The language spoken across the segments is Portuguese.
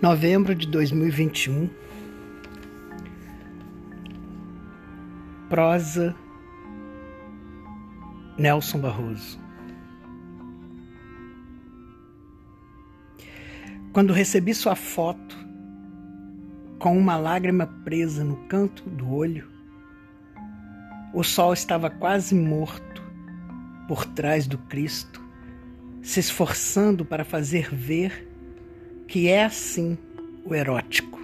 Novembro de 2021. Prosa Nelson Barroso. Quando recebi sua foto com uma lágrima presa no canto do olho, o sol estava quase morto por trás do Cristo, se esforçando para fazer ver que é assim o erótico.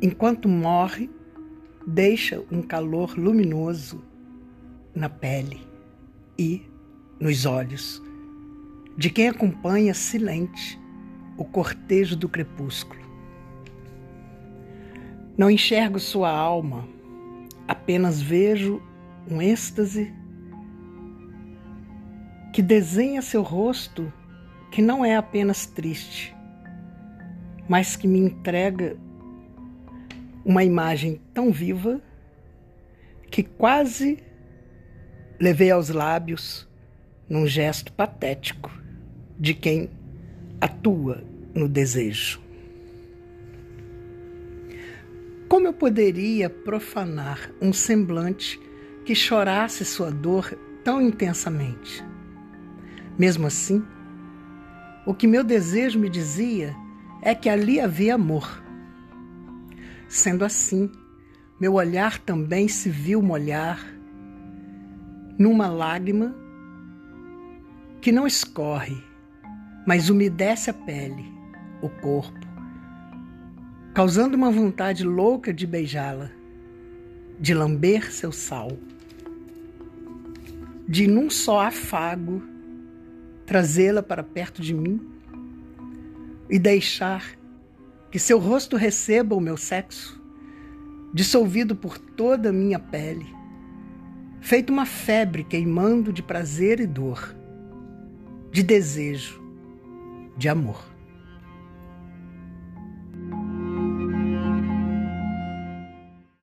Enquanto morre, deixa um calor luminoso na pele e nos olhos de quem acompanha silente o cortejo do crepúsculo. Não enxergo sua alma, apenas vejo um êxtase que desenha seu rosto que não é apenas triste, mas que me entrega uma imagem tão viva que quase levei aos lábios num gesto patético de quem atua no desejo. Como eu poderia profanar um semblante que chorasse sua dor tão intensamente? Mesmo assim, o que meu desejo me dizia é que ali havia amor. Sendo assim, meu olhar também se viu molhar numa lágrima que não escorre, mas umedece a pele, o corpo, causando uma vontade louca de beijá-la, de lamber seu sal, de num só afago trazê-la para perto de mim e deixar que seu rosto receba o meu sexo, dissolvido por toda a minha pele, feito uma febre queimando de prazer e dor, de desejo, de amor.